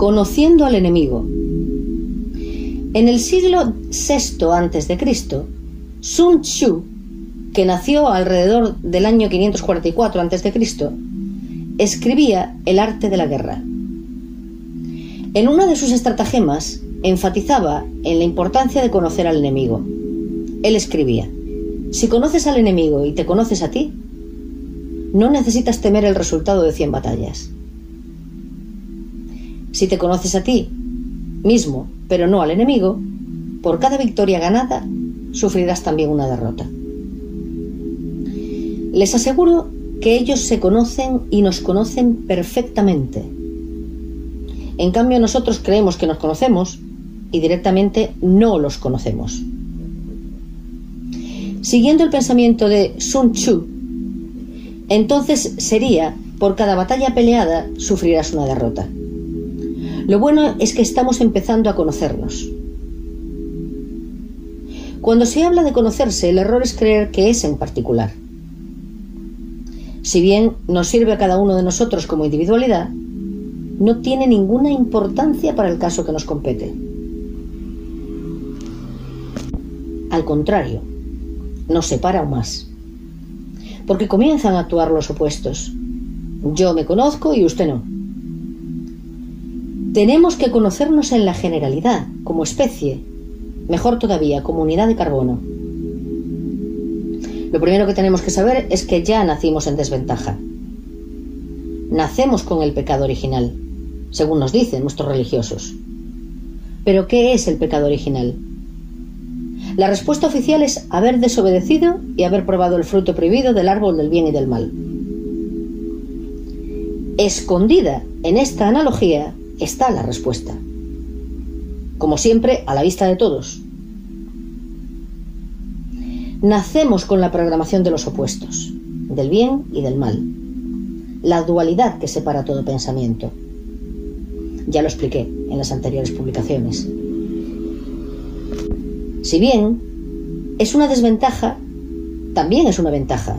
Conociendo al enemigo. En el siglo VI a.C., Sun Tzu, que nació alrededor del año 544 a.C., escribía El arte de la guerra. En una de sus estratagemas enfatizaba en la importancia de conocer al enemigo. Él escribía, si conoces al enemigo y te conoces a ti, no necesitas temer el resultado de 100 batallas. Si te conoces a ti mismo, pero no al enemigo, por cada victoria ganada sufrirás también una derrota. Les aseguro que ellos se conocen y nos conocen perfectamente. En cambio nosotros creemos que nos conocemos y directamente no los conocemos. Siguiendo el pensamiento de Sun Tzu, entonces sería, por cada batalla peleada, sufrirás una derrota. Lo bueno es que estamos empezando a conocernos. Cuando se habla de conocerse, el error es creer que es en particular. Si bien nos sirve a cada uno de nosotros como individualidad, no tiene ninguna importancia para el caso que nos compete. Al contrario, nos separa aún más. Porque comienzan a actuar los opuestos. Yo me conozco y usted no. Tenemos que conocernos en la generalidad, como especie, mejor todavía, como unidad de carbono. Lo primero que tenemos que saber es que ya nacimos en desventaja. Nacemos con el pecado original, según nos dicen nuestros religiosos. Pero ¿qué es el pecado original? La respuesta oficial es haber desobedecido y haber probado el fruto prohibido del árbol del bien y del mal. Escondida en esta analogía está la respuesta. Como siempre, a la vista de todos. Nacemos con la programación de los opuestos, del bien y del mal. La dualidad que separa todo pensamiento. Ya lo expliqué en las anteriores publicaciones. Si bien es una desventaja, también es una ventaja,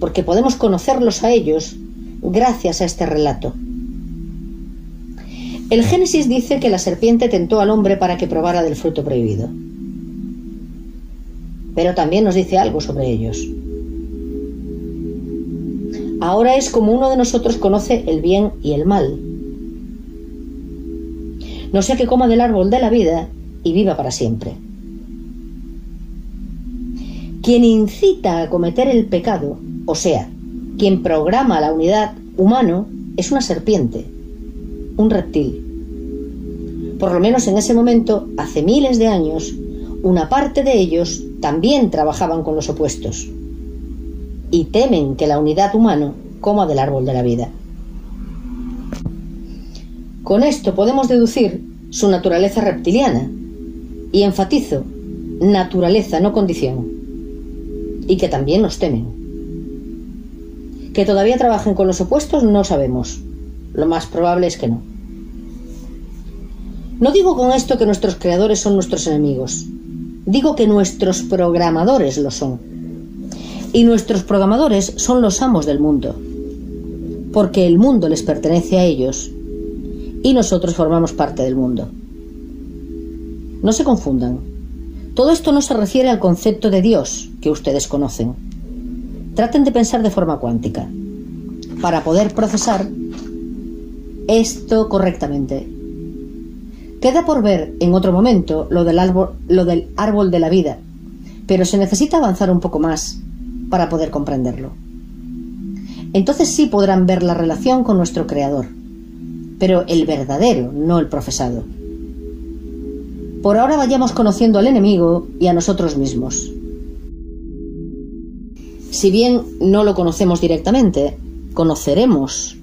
porque podemos conocerlos a ellos gracias a este relato. El Génesis dice que la serpiente tentó al hombre para que probara del fruto prohibido. Pero también nos dice algo sobre ellos. Ahora es como uno de nosotros conoce el bien y el mal. No sea que coma del árbol de la vida y viva para siempre. Quien incita a cometer el pecado, o sea, quien programa la unidad humano, es una serpiente, un reptil. Por lo menos en ese momento, hace miles de años, una parte de ellos también trabajaban con los opuestos y temen que la unidad humana coma del árbol de la vida. Con esto podemos deducir su naturaleza reptiliana y enfatizo naturaleza, no condición, y que también nos temen. Que todavía trabajen con los opuestos no sabemos. Lo más probable es que no. No digo con esto que nuestros creadores son nuestros enemigos. Digo que nuestros programadores lo son. Y nuestros programadores son los amos del mundo. Porque el mundo les pertenece a ellos y nosotros formamos parte del mundo. No se confundan. Todo esto no se refiere al concepto de Dios que ustedes conocen. Traten de pensar de forma cuántica para poder procesar esto correctamente Queda por ver en otro momento lo del, árbol, lo del árbol de la vida, pero se necesita avanzar un poco más para poder comprenderlo. Entonces sí podrán ver la relación con nuestro Creador, pero el verdadero, no el profesado. Por ahora vayamos conociendo al enemigo y a nosotros mismos. Si bien no lo conocemos directamente, conoceremos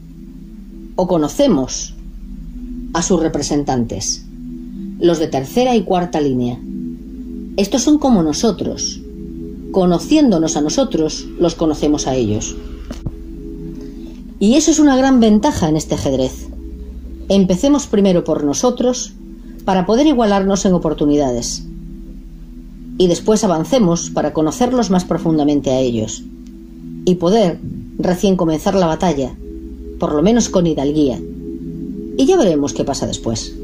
o conocemos a sus representantes los de tercera y cuarta línea. Estos son como nosotros. Conociéndonos a nosotros, los conocemos a ellos. Y eso es una gran ventaja en este ajedrez. Empecemos primero por nosotros para poder igualarnos en oportunidades. Y después avancemos para conocerlos más profundamente a ellos. Y poder recién comenzar la batalla, por lo menos con hidalguía, y ya veremos qué pasa después.